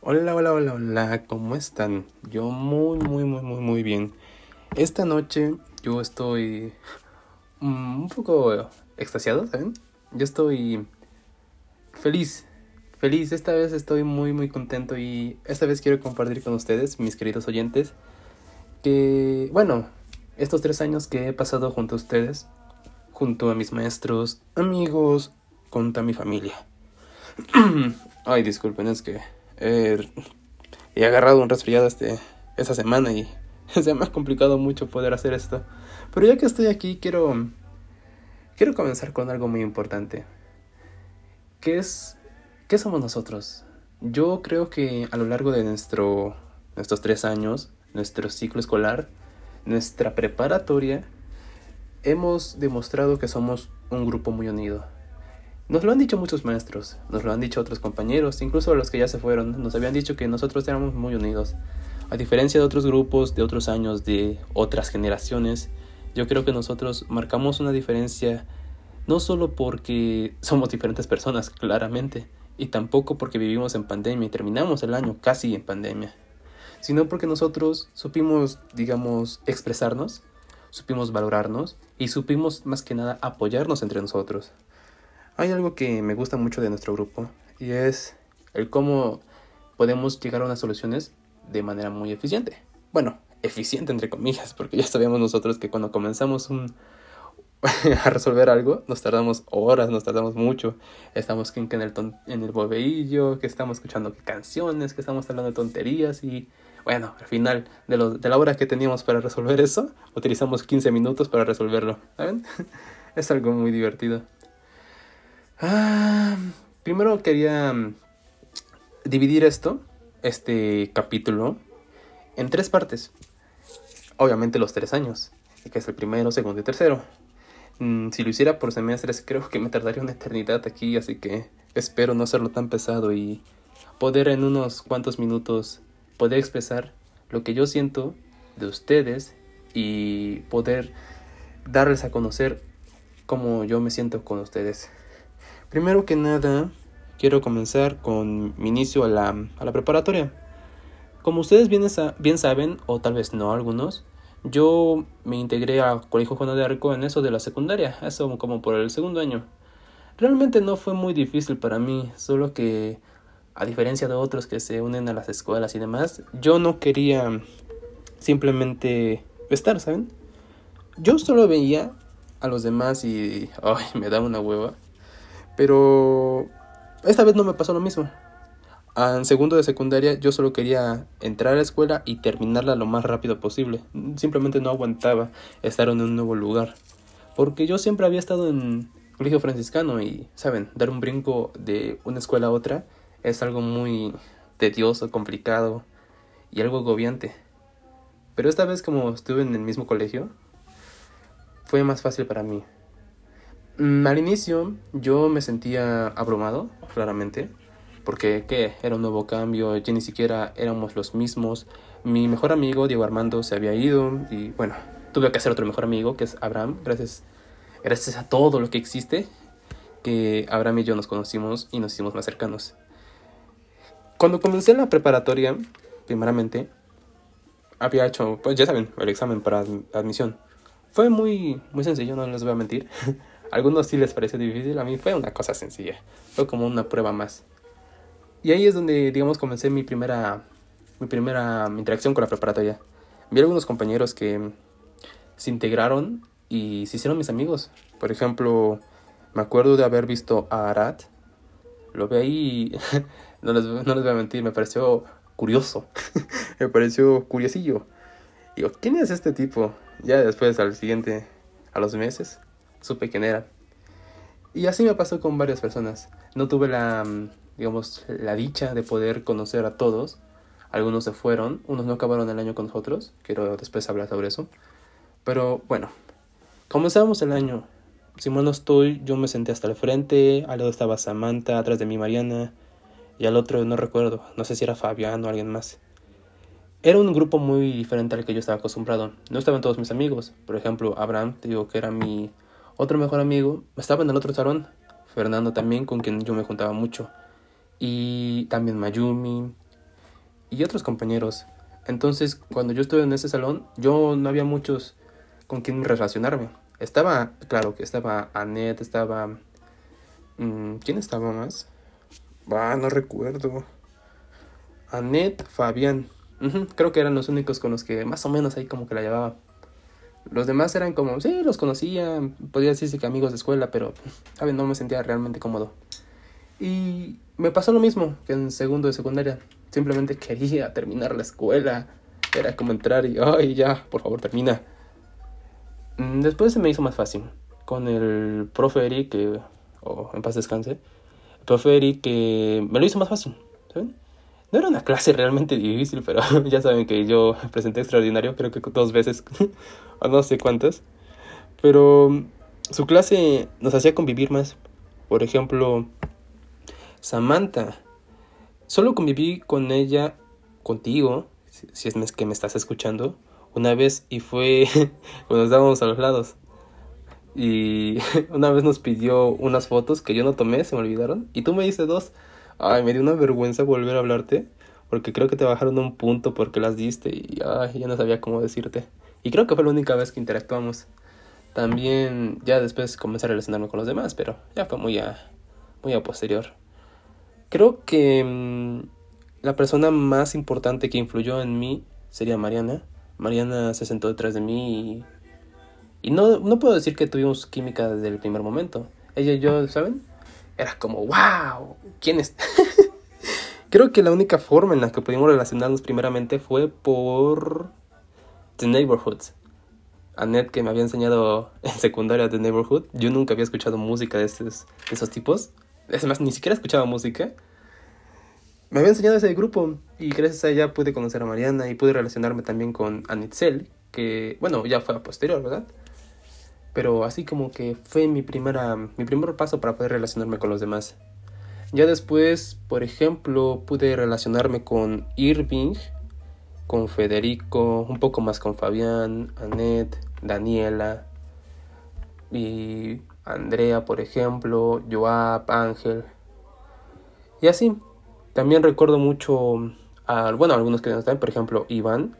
Hola, hola, hola, hola, ¿cómo están? Yo muy, muy, muy, muy, muy bien. Esta noche yo estoy mm, un poco extasiado, ¿saben? Yo estoy feliz, feliz. Esta vez estoy muy, muy contento y esta vez quiero compartir con ustedes, mis queridos oyentes, que, bueno, estos tres años que he pasado junto a ustedes, junto a mis maestros, amigos, junto a mi familia. Ay, disculpen, es que he agarrado un resfriado este, esta semana y se me ha complicado mucho poder hacer esto. Pero ya que estoy aquí, quiero, quiero comenzar con algo muy importante. ¿Qué es, qué somos nosotros? Yo creo que a lo largo de nuestro, nuestros tres años, nuestro ciclo escolar, nuestra preparatoria, hemos demostrado que somos un grupo muy unido nos lo han dicho muchos maestros, nos lo han dicho otros compañeros, incluso los que ya se fueron, nos habían dicho que nosotros éramos muy unidos. A diferencia de otros grupos, de otros años, de otras generaciones, yo creo que nosotros marcamos una diferencia no solo porque somos diferentes personas, claramente, y tampoco porque vivimos en pandemia y terminamos el año casi en pandemia, sino porque nosotros supimos, digamos, expresarnos, supimos valorarnos y supimos más que nada apoyarnos entre nosotros. Hay algo que me gusta mucho de nuestro grupo y es el cómo podemos llegar a unas soluciones de manera muy eficiente. Bueno, eficiente entre comillas, porque ya sabíamos nosotros que cuando comenzamos un, a resolver algo, nos tardamos horas, nos tardamos mucho. Estamos en el, en el bobeillo, que estamos escuchando canciones, que estamos hablando de tonterías y bueno, al final de, de la hora que teníamos para resolver eso, utilizamos 15 minutos para resolverlo. ¿Saben? es algo muy divertido. Ah, primero quería mm, dividir esto, este capítulo, en tres partes. Obviamente los tres años, que es el primero, segundo y tercero. Mm, si lo hiciera por semestres, creo que me tardaría una eternidad aquí, así que espero no hacerlo tan pesado y poder en unos cuantos minutos poder expresar lo que yo siento de ustedes y poder darles a conocer cómo yo me siento con ustedes. Primero que nada, quiero comenzar con mi inicio a la, a la preparatoria. Como ustedes bien, saben, o tal vez no algunos, yo me integré a Colegio Juan de Arco en eso de la secundaria, eso como por el segundo año. Realmente no fue muy difícil para mí, solo que a diferencia de otros que se unen a las escuelas y demás, yo no quería simplemente estar, ¿saben? Yo solo veía a los demás y ay, me daba una hueva. Pero esta vez no me pasó lo mismo. En segundo de secundaria yo solo quería entrar a la escuela y terminarla lo más rápido posible. Simplemente no aguantaba estar en un nuevo lugar. Porque yo siempre había estado en colegio franciscano y, ¿saben? Dar un brinco de una escuela a otra es algo muy tedioso, complicado y algo agobiante. Pero esta vez como estuve en el mismo colegio, fue más fácil para mí. Mm, al inicio yo me sentía abrumado, claramente, porque ¿qué? Era un nuevo cambio, ya ni siquiera éramos los mismos. Mi mejor amigo, Diego Armando, se había ido y bueno, tuve que hacer otro mejor amigo, que es Abraham, gracias, gracias a todo lo que existe, que Abraham y yo nos conocimos y nos hicimos más cercanos. Cuando comencé la preparatoria, primeramente, había hecho, pues ya saben, el examen para admisión. Fue muy, muy sencillo, no les voy a mentir. algunos sí les pareció difícil, a mí fue una cosa sencilla, fue como una prueba más. Y ahí es donde, digamos, comencé mi primera, mi primera interacción con la preparatoria. Vi algunos compañeros que se integraron y se hicieron mis amigos. Por ejemplo, me acuerdo de haber visto a Arat. Lo vi ahí no, les, no les voy a mentir, me pareció curioso. me pareció curiosillo. Digo, ¿quién es este tipo? Ya después, al siguiente, a los meses, supe quién era. Y así me pasó con varias personas. No tuve la, mm, digamos, la dicha de poder conocer a todos. Algunos se fueron, unos no acabaron el año con nosotros, quiero después hablar sobre eso. Pero bueno, comenzamos el año. Si no estoy, yo me senté hasta el frente, al lado estaba Samantha, atrás de mí Mariana, y al otro no recuerdo, no sé si era Fabián o alguien más. Era un grupo muy diferente al que yo estaba acostumbrado. No estaban todos mis amigos. Por ejemplo, Abraham, te digo que era mi otro mejor amigo estaba en el otro salón, Fernando también, con quien yo me juntaba mucho. y también Mayumi y otros compañeros. Entonces, cuando yo estuve en ese salón, yo no había muchos con quien relacionarme. Estaba, claro que estaba Annette, estaba... Mm, ¿Quién estaba más? Ah, no recuerdo. Annette, Fabián. creo que eran los únicos con los que más o menos ahí como que la llevaba. Los demás eran como, sí, los conocía, podía decirse que amigos de escuela, pero, ¿saben? No me sentía realmente cómodo. Y me pasó lo mismo que en segundo de secundaria. Simplemente quería terminar la escuela. Era como entrar y, ay, ya, por favor, termina. Mm, después se me hizo más fácil. Con el profe Eric, que, o en paz descanse, el profe Eric que me lo hizo más fácil, ¿saben? No era una clase realmente difícil, pero ya saben que yo presenté extraordinario, creo que dos veces, o no sé cuántas. Pero su clase nos hacía convivir más. Por ejemplo, Samantha. Solo conviví con ella, contigo, si es que me estás escuchando, una vez y fue cuando nos dábamos a los lados. Y una vez nos pidió unas fotos que yo no tomé, se me olvidaron, y tú me diste dos. Ay, me dio una vergüenza volver a hablarte, porque creo que te bajaron un punto porque las diste y ay, ya no sabía cómo decirte. Y creo que fue la única vez que interactuamos. También ya después comencé a relacionarme con los demás, pero ya fue muy a, muy a posterior. Creo que mm, la persona más importante que influyó en mí sería Mariana. Mariana se sentó detrás de mí y, y no, no puedo decir que tuvimos química desde el primer momento. Ella y yo, ¿saben? Era como, wow, ¿quién es? Creo que la única forma en la que pudimos relacionarnos primeramente fue por The Neighborhood. Annette que me había enseñado en secundaria The Neighborhood. Yo nunca había escuchado música de esos, esos tipos. Es más, ni siquiera escuchaba música. Me había enseñado ese grupo y gracias a ella pude conocer a Mariana y pude relacionarme también con Anitzel, que bueno, ya fue a posterior, ¿verdad? Pero así como que fue mi, primera, mi primer paso para poder relacionarme con los demás. Ya después, por ejemplo, pude relacionarme con Irving, con Federico, un poco más con Fabián, Annette, Daniela y Andrea, por ejemplo, Joab, Ángel. Y así. También recuerdo mucho a, bueno, algunos que no están, por ejemplo, Iván,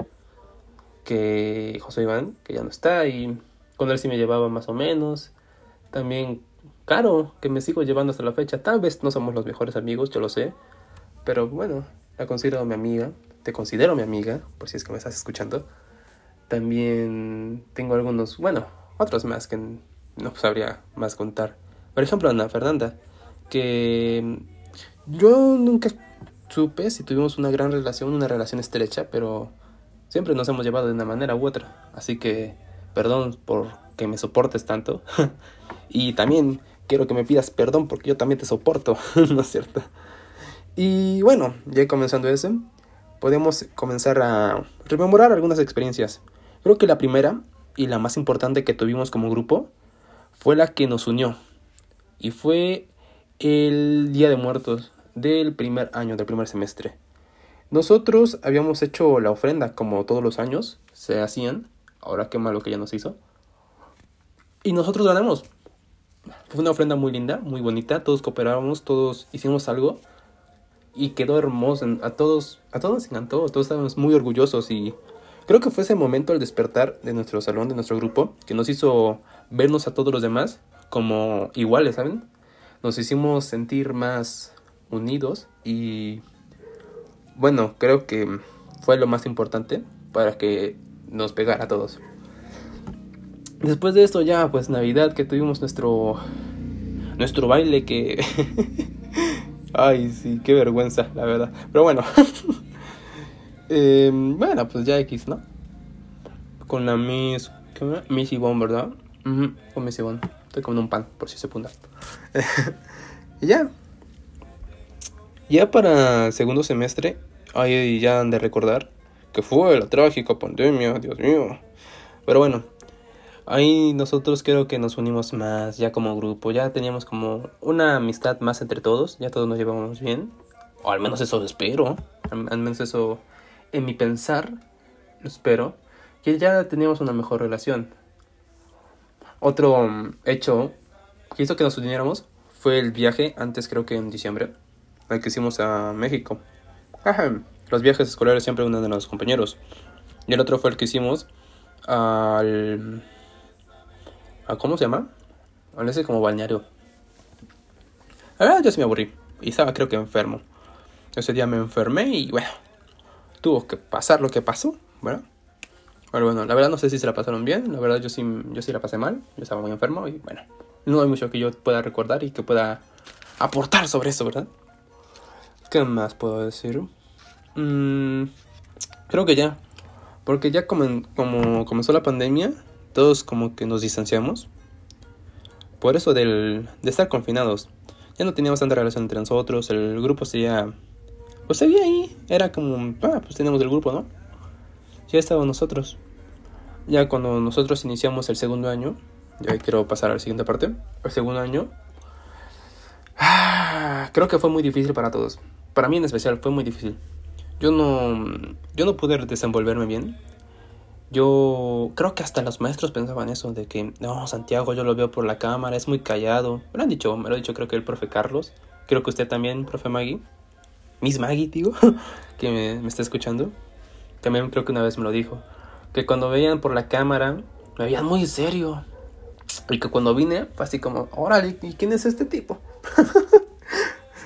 que José Iván, que ya no está, y con él sí me llevaba más o menos. También Caro, que me sigo llevando hasta la fecha. Tal vez no somos los mejores amigos, yo lo sé. Pero bueno, la considero mi amiga. Te considero mi amiga, por si es que me estás escuchando. También tengo algunos, bueno, otros más que no sabría más contar. Por ejemplo, Ana Fernanda, que yo nunca supe si tuvimos una gran relación, una relación estrecha, pero siempre nos hemos llevado de una manera u otra. Así que perdón por que me soportes tanto. y también quiero que me pidas perdón porque yo también te soporto, ¿no es cierto? Y bueno, ya comenzando eso, podemos comenzar a rememorar algunas experiencias. Creo que la primera y la más importante que tuvimos como grupo fue la que nos unió. Y fue el Día de Muertos del primer año, del primer semestre. Nosotros habíamos hecho la ofrenda como todos los años se hacían. Ahora qué malo que ya nos hizo. Y nosotros ganamos. Fue una ofrenda muy linda, muy bonita. Todos cooperábamos, todos hicimos algo. Y quedó hermoso. A todos, a todos nos encantó. Todos estábamos muy orgullosos. Y creo que fue ese momento el despertar de nuestro salón, de nuestro grupo, que nos hizo vernos a todos los demás como iguales, ¿saben? Nos hicimos sentir más unidos y bueno, creo que fue lo más importante para que nos pegara a todos. Después de esto ya pues Navidad que tuvimos nuestro nuestro baile que ay sí, qué vergüenza, la verdad. Pero bueno. eh, bueno, pues ya X, ¿no? Con la Miss Miss Yvonne, ¿verdad? con Miss Yvonne. Estoy comiendo un pan, por si se punta. y ya, ya para segundo semestre, ahí ya han de recordar que fue la trágica pandemia, Dios mío. Pero bueno, ahí nosotros creo que nos unimos más ya como grupo, ya teníamos como una amistad más entre todos, ya todos nos llevamos bien, o al menos eso espero, al, menos eso en mi pensar, espero, que ya teníamos una mejor relación. Otro um, hecho que hizo que nos uniéramos fue el viaje, antes creo que en diciembre, el que hicimos a México. Los viajes escolares siempre uno de los compañeros. Y el otro fue el que hicimos al... ¿A cómo se llama? Al ese como balneario. La verdad yo sí me aburrí. Y estaba creo que enfermo. Ese día me enfermé y bueno, tuvo que pasar lo que pasó, ¿verdad? Pero bueno, la verdad no sé si se la pasaron bien. La verdad yo sí, yo sí la pasé mal. Yo estaba muy enfermo y bueno, no hay mucho que yo pueda recordar y que pueda aportar sobre eso, ¿verdad? ¿Qué más puedo decir? Mm, creo que ya. Porque ya como, comenzó la pandemia, todos como que nos distanciamos. Por eso del, de estar confinados. Ya no teníamos tanta relación entre nosotros. El grupo seguía... Pues seguía ahí. Era como... Ah, pues teníamos el grupo, ¿no? Ya estábamos nosotros. Ya cuando nosotros iniciamos el segundo año. Ya quiero pasar a la siguiente parte. El segundo año. Ah, creo que fue muy difícil para todos. Para mí en especial fue muy difícil. Yo no, yo no pude desenvolverme bien. Yo creo que hasta los maestros pensaban eso, de que, no, Santiago, yo lo veo por la cámara, es muy callado. Me lo han dicho, me lo ha dicho creo que el profe Carlos. Creo que usted también, profe Maggie. Miss Maggie, digo, que me, está escuchando. También creo que una vez me lo dijo. Que cuando veían por la cámara, me veían muy serio. Y que cuando vine, fue así como, órale, ¿y quién es este tipo?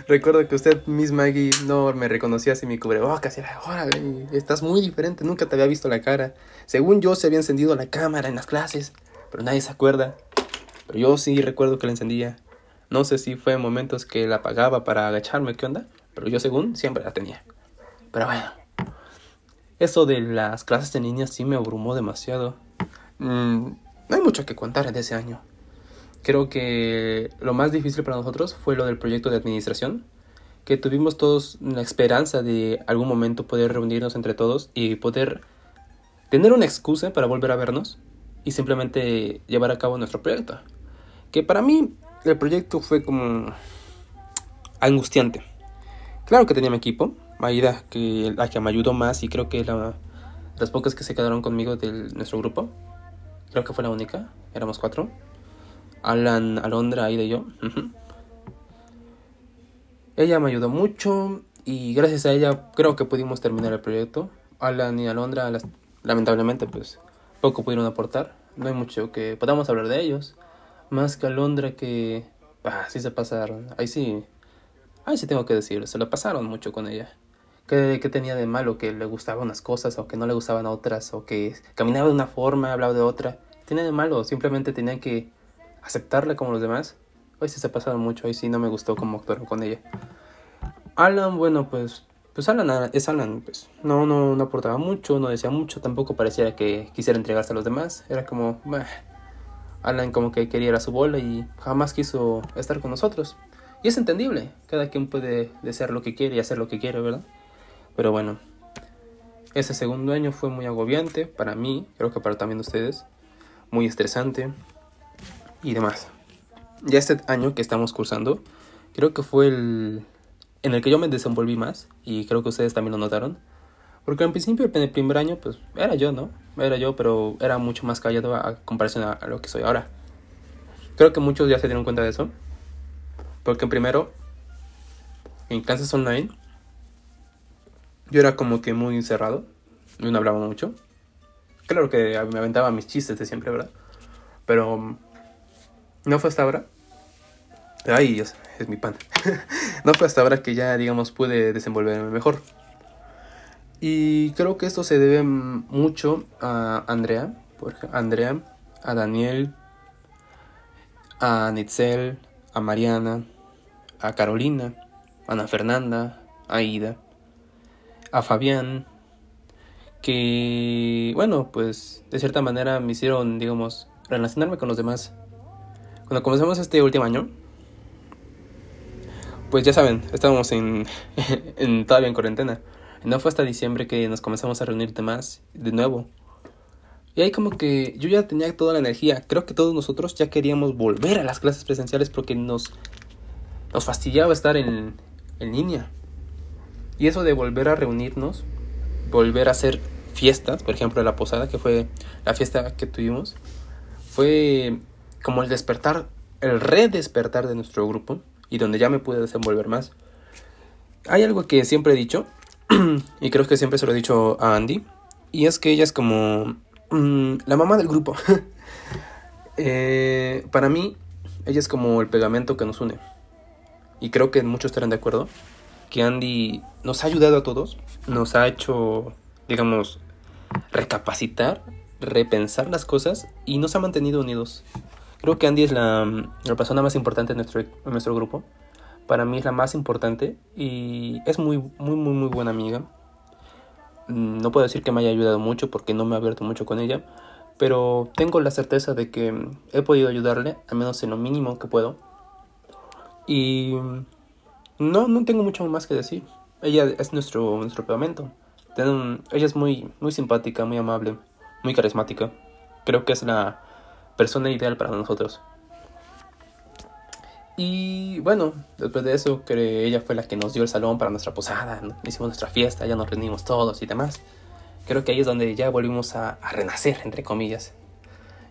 Recuerdo que usted, Miss Maggie, no me reconocía así mi cubrebocas. Era, órale, estás muy diferente, nunca te había visto la cara. Según yo, se había encendido la cámara en las clases, pero nadie se acuerda. Pero yo sí recuerdo que la encendía. No sé si fue en momentos que la apagaba para agacharme, ¿qué onda? Pero yo, según, siempre la tenía. Pero bueno, eso de las clases de niñas sí me abrumó demasiado. Mm, no hay mucho que contar de ese año. Creo que lo más difícil para nosotros fue lo del proyecto de administración, que tuvimos todos la esperanza de algún momento poder reunirnos entre todos y poder tener una excusa para volver a vernos y simplemente llevar a cabo nuestro proyecto. Que para mí el proyecto fue como angustiante. Claro que tenía mi equipo, Maida, que la que me ayudó más y creo que la, las pocas que se quedaron conmigo de nuestro grupo, creo que fue la única, éramos cuatro. Alan, Alondra, Aida y yo. Ella me ayudó mucho y gracias a ella creo que pudimos terminar el proyecto. Alan y Alondra lamentablemente pues poco pudieron aportar. No hay mucho que podamos hablar de ellos. Más que Alondra que... Ah, sí se pasaron. Ahí sí... Ahí sí tengo que decirlo. Se lo pasaron mucho con ella. ¿Qué, ¿Qué, tenía de malo? Que le gustaban unas cosas o que no le gustaban otras. O que caminaba de una forma, hablaba de otra. ¿Qué tenía de malo? Simplemente tenía que aceptarle como los demás. Hoy sí se pasaron mucho, hoy sí no me gustó cómo actuaron con ella. Alan, bueno, pues pues Alan es Alan, pues no, no, no aportaba mucho, no decía mucho, tampoco pareciera que quisiera entregarse a los demás. Era como, bah, Alan como que quería su bola y jamás quiso estar con nosotros. Y es entendible, cada quien puede desear lo que quiere y hacer lo que quiere, ¿verdad? Pero bueno, ese segundo año fue muy agobiante para mí, creo que para también ustedes, muy estresante y demás. Ya este año que estamos cursando, creo que fue el en el que yo me desenvolví más y creo que ustedes también lo notaron. Porque al principio, en el primer año, pues era yo, ¿no? Era yo, pero era mucho más callado a comparación a, lo que soy ahora. Creo que muchos ya se dieron cuenta de eso. Porque primero, en clases online, yo era como que muy encerrado. No hablaba mucho. Claro que me aventaba mis chistes de siempre, ¿verdad? Pero no fue hasta ahora. Ay, es mi pan. no fue hasta ahora que ya, digamos, pude desenvolverme mejor. Y creo que esto se debe mucho a Andrea, por Andrea, a Daniel, a Nitzel, a Mariana, a Carolina, a Ana Fernanda, a Ida, a Fabián, que, bueno, pues de cierta manera me hicieron, digamos, relacionarme con los demás cuando comenzamos este último año, pues ya saben, estábamos en, en, todavía en cuarentena. No fue hasta diciembre que nos comenzamos a reunir de más, de nuevo. Y ahí como que yo ya tenía toda la energía. Creo que todos nosotros ya queríamos volver a las clases presenciales porque nos, nos fastidiaba estar en, en línea. Y eso de volver a reunirnos, volver a hacer fiestas, por ejemplo la posada, que fue la fiesta que tuvimos, fue como el despertar, el redespertar de nuestro grupo y donde ya me pude desenvolver más. hay algo que siempre he dicho, y creo que siempre se lo he dicho a Andy, y es que ella es como mm, la mamá del grupo. Eh, para mí, ella es como el pegamento que nos une. Y creo que muchos estarán de acuerdo que Andy nos ha ayudado a todos, nos ha hecho, digamos, recapacitar, repensar las cosas y nos ha mantenido unidos. Creo que Andy es la, la persona más importante en nuestro, nuestro grupo. Para mí es la más importante y es muy, muy, muy, muy buena amiga. Mm, no puedo decir que me haya ayudado mucho porque no me he abierto mucho con ella, pero tengo la certeza de que he podido ayudarle, al menos en lo mínimo que puedo. Y no, no tengo mucho más que decir. Ella es nuestro, nuestro pegamento. ella es muy, muy simpática, muy amable, muy carismática. Creo que es la persona ideal para nosotros. Y bueno, después de eso, que ella fue la que nos dio el salón para nuestra posada, hicimos nuestra fiesta, ya nos reunimos todos y demás. Creo que ahí es donde ya volvimos a, a, renacer, entre comillas.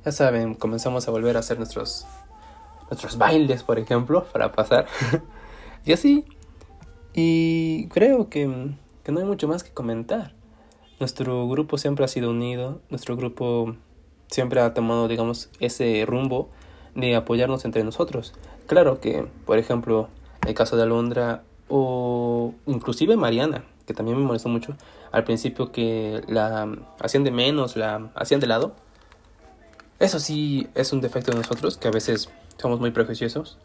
Ya saben, comenzamos a volver a hacer nuestros, nuestros bailes, por ejemplo, para pasar. y así. Y creo que, que no hay mucho más que comentar. Nuestro grupo siempre ha sido unido, nuestro grupo siempre ha tomado, digamos, ese rumbo de apoyarnos entre nosotros. Claro que, por ejemplo, el caso de Alondra o inclusive Mariana, que también me molestó mucho, al principio que la hacían de menos, la hacían de lado. Eso sí es un defecto de nosotros, que a veces somos muy prejuiciosos,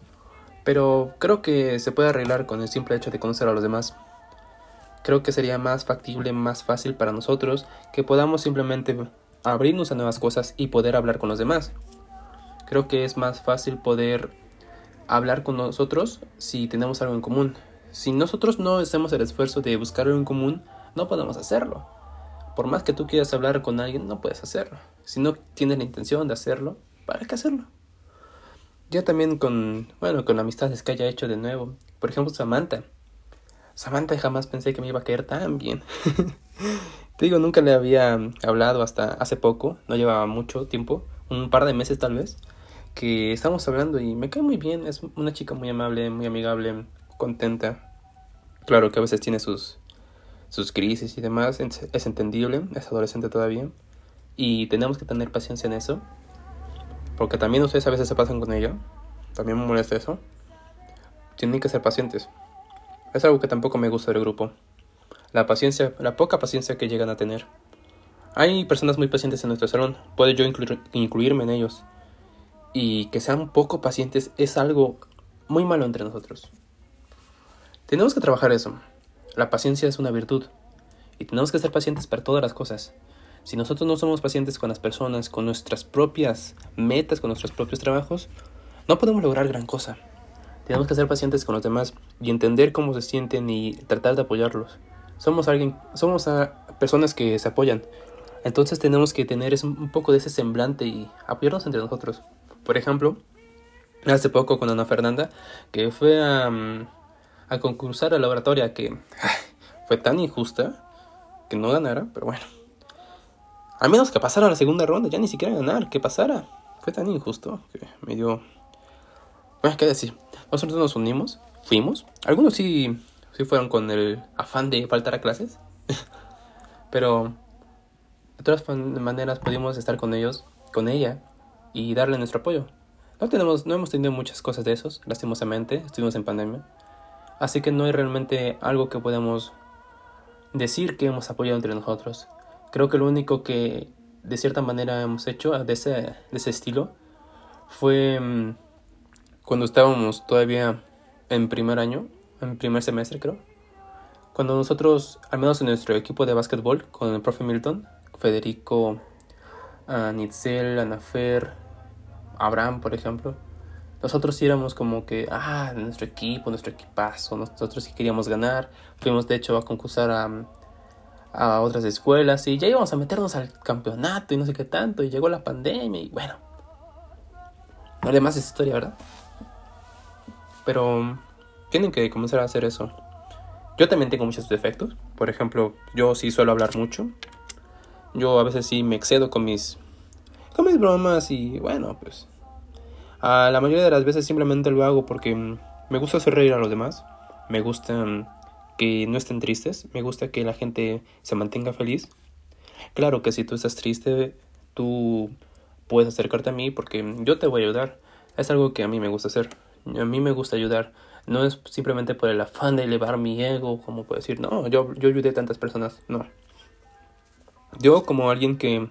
pero creo que se puede arreglar con el simple hecho de conocer a los demás. Creo que sería más factible, más fácil para nosotros que podamos simplemente abrirnos a nuevas cosas y poder hablar con los demás. Creo que es más fácil poder hablar con nosotros si tenemos algo en común. Si nosotros no hacemos el esfuerzo de buscar algo en común, no podemos hacerlo. Por más que tú quieras hablar con alguien, no puedes hacerlo. Si no tienes la intención de hacerlo, ¿para qué hacerlo? Yo también con, bueno, con amistades que haya hecho de nuevo. Por ejemplo, Samantha. Samantha jamás pensé que me iba a caer tan bien. Te digo, nunca le había hablado hasta hace poco, no llevaba mucho tiempo, un par de meses tal vez que estamos hablando y me cae muy bien. Es una chica muy amable, muy amigable, contenta. Claro que a veces tiene sus, sus crisis y demás, es entendible, es adolescente todavía. Y tenemos que tener paciencia en eso. Porque también ustedes a veces se pasan con ella. También me molesta eso. Tienen que ser pacientes. Es algo que tampoco me gusta del grupo. La paciencia, la poca paciencia que llegan a tener. Hay personas muy pacientes en nuestro salón. Puedo yo incluirme en ellos y que sean poco pacientes es algo muy malo entre nosotros. Tenemos que trabajar eso. La paciencia es una virtud y tenemos que ser pacientes para todas las cosas. Si nosotros no somos pacientes con las personas, con nuestras propias metas, con nuestros propios trabajos, no podemos lograr gran cosa. Tenemos que ser pacientes con los demás y entender cómo se sienten y tratar de apoyarlos. Somos alguien, somos personas que se apoyan. Entonces tenemos que tener un poco de ese semblante y apoyarnos entre nosotros. Por ejemplo, hace poco con Ana Fernanda, que fue a, mm, a concursar a la oratoria que fue tan injusta que no ganara, pero bueno. Al menos que pasara la segunda ronda, ya ni siquiera ganar, que pasara. Fue tan injusto que me dio... Bueno, qué decir. Nosotros nos unimos, fuimos. Algunos sí, sí fueron con el afán de faltar a clases. pero de todas maneras pudimos estar con ellos, con ella, y darle nuestro apoyo. No, tenemos, no hemos tenido muchas cosas de esos, lastimosamente, estuvimos en pandemia. Así que no hay realmente algo que podamos decir que hemos apoyado entre nosotros. Creo que lo único que de cierta manera hemos hecho de ese, de ese estilo fue mm, cuando estábamos todavía en primer año, en primer semestre creo. Cuando nosotros, al menos en nuestro equipo de básquetbol, con el profe Milton, Federico, Nitzel, Anafer, Abraham, por ejemplo, nosotros éramos como que, ah, nuestro equipo, nuestro equipazo, nosotros sí queríamos ganar. Fuimos de hecho a concursar a, a otras escuelas y ya íbamos a meternos al campeonato y no sé qué tanto. Y llegó la pandemia y bueno, no le más esa historia, ¿verdad? Pero tienen que comenzar a hacer eso. Yo también tengo muchos defectos. Por ejemplo, yo sí suelo hablar mucho. Yo a veces sí me excedo con mis con mis bromas y bueno, pues a la mayoría de las veces simplemente lo hago porque mm, me gusta hacer reír a los demás, me gusta mm, que no estén tristes, me gusta que la gente se mantenga feliz. Claro que si tú estás triste, tú puedes acercarte a mí porque yo te voy a ayudar. Es algo que a mí me gusta hacer. A mí me gusta ayudar. No es simplemente por el afán de elevar mi ego, como puedo decir, no, yo, yo ayudé a tantas personas. No. Yo como alguien que,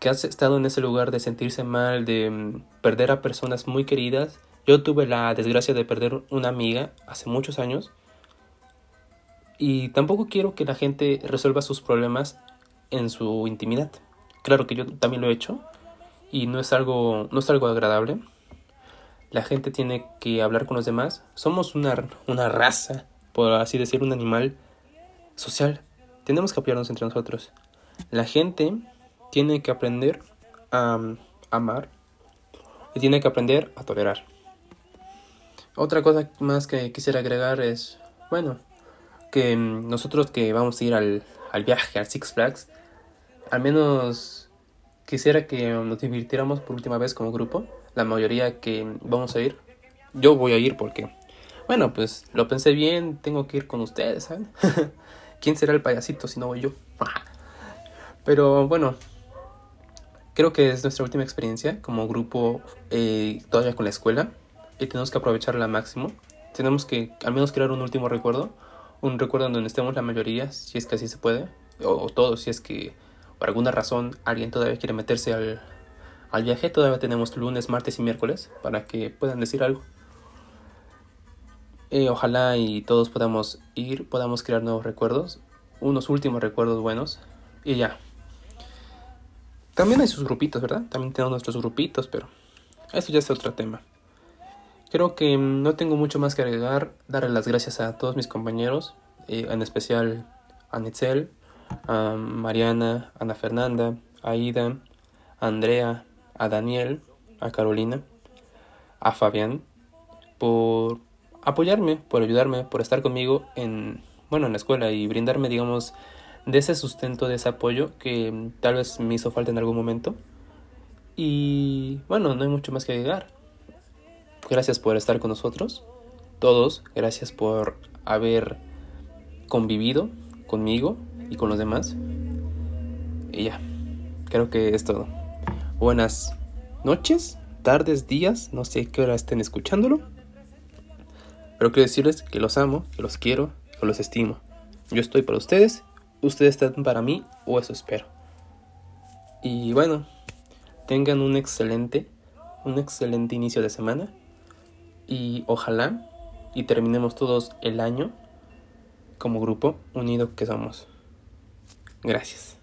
que has estado en ese lugar de sentirse mal, de mm, perder a personas muy queridas, yo tuve la desgracia de perder una amiga hace muchos años. Y tampoco quiero que la gente resuelva sus problemas en su intimidad. Claro que yo también lo he hecho y no es algo no es algo agradable. La gente tiene que hablar con los demás. Somos una, una raza, por así decir, un animal social. Tenemos que apoyarnos entre nosotros. La gente tiene que aprender a amar y tiene que aprender a tolerar. Otra cosa más que quisiera agregar es, bueno, que nosotros que vamos a ir al, al viaje al Six Flags, al menos quisiera que nos divirtiéramos por última vez como grupo. La mayoría que vamos a ir. Yo voy a ir porque, bueno, pues lo pensé bien, tengo que ir con ustedes, ¿saben? ¿Quién será el payasito si no voy yo? Pero bueno, creo que es nuestra última experiencia como grupo eh, todavía con la escuela y tenemos que aprovecharla al máximo. Tenemos que al menos crear un último recuerdo, un recuerdo donde estemos la mayoría, si es que así se puede, o, todos, si es que por alguna razón alguien todavía quiere meterse al, al viaje, todavía tenemos lunes, martes y miércoles para que puedan decir algo. Eh, ojalá y todos podamos ir, podamos crear nuevos recuerdos, unos últimos recuerdos buenos y ya. También hay sus grupitos, ¿verdad? También tenemos nuestros grupitos, pero eso ya es otro tema. Creo que no tengo mucho más que agregar. Darle las gracias a todos mis compañeros, eh, en especial a Netzel, a Mariana, Ana Fernanda, a Ida, a Andrea, a Daniel, a Carolina, a Fabián, por apoyarme, por ayudarme, por estar conmigo en, bueno, en la escuela y brindarme, digamos, de ese sustento, de ese apoyo que tal vez me hizo falta en algún momento. Y bueno, no hay mucho más que agregar. Gracias por estar con nosotros, todos. Gracias por haber convivido conmigo y con los demás. Y ya, creo que es todo. Buenas noches, tardes, días, no sé qué hora estén escuchándolo. Pero quiero decirles que los amo, que los quiero, que los estimo. Yo estoy para ustedes, ustedes están para mí, o eso espero. Y bueno, tengan un excelente, un excelente inicio de semana y ojalá y terminemos todos el año como grupo unido que somos. Gracias.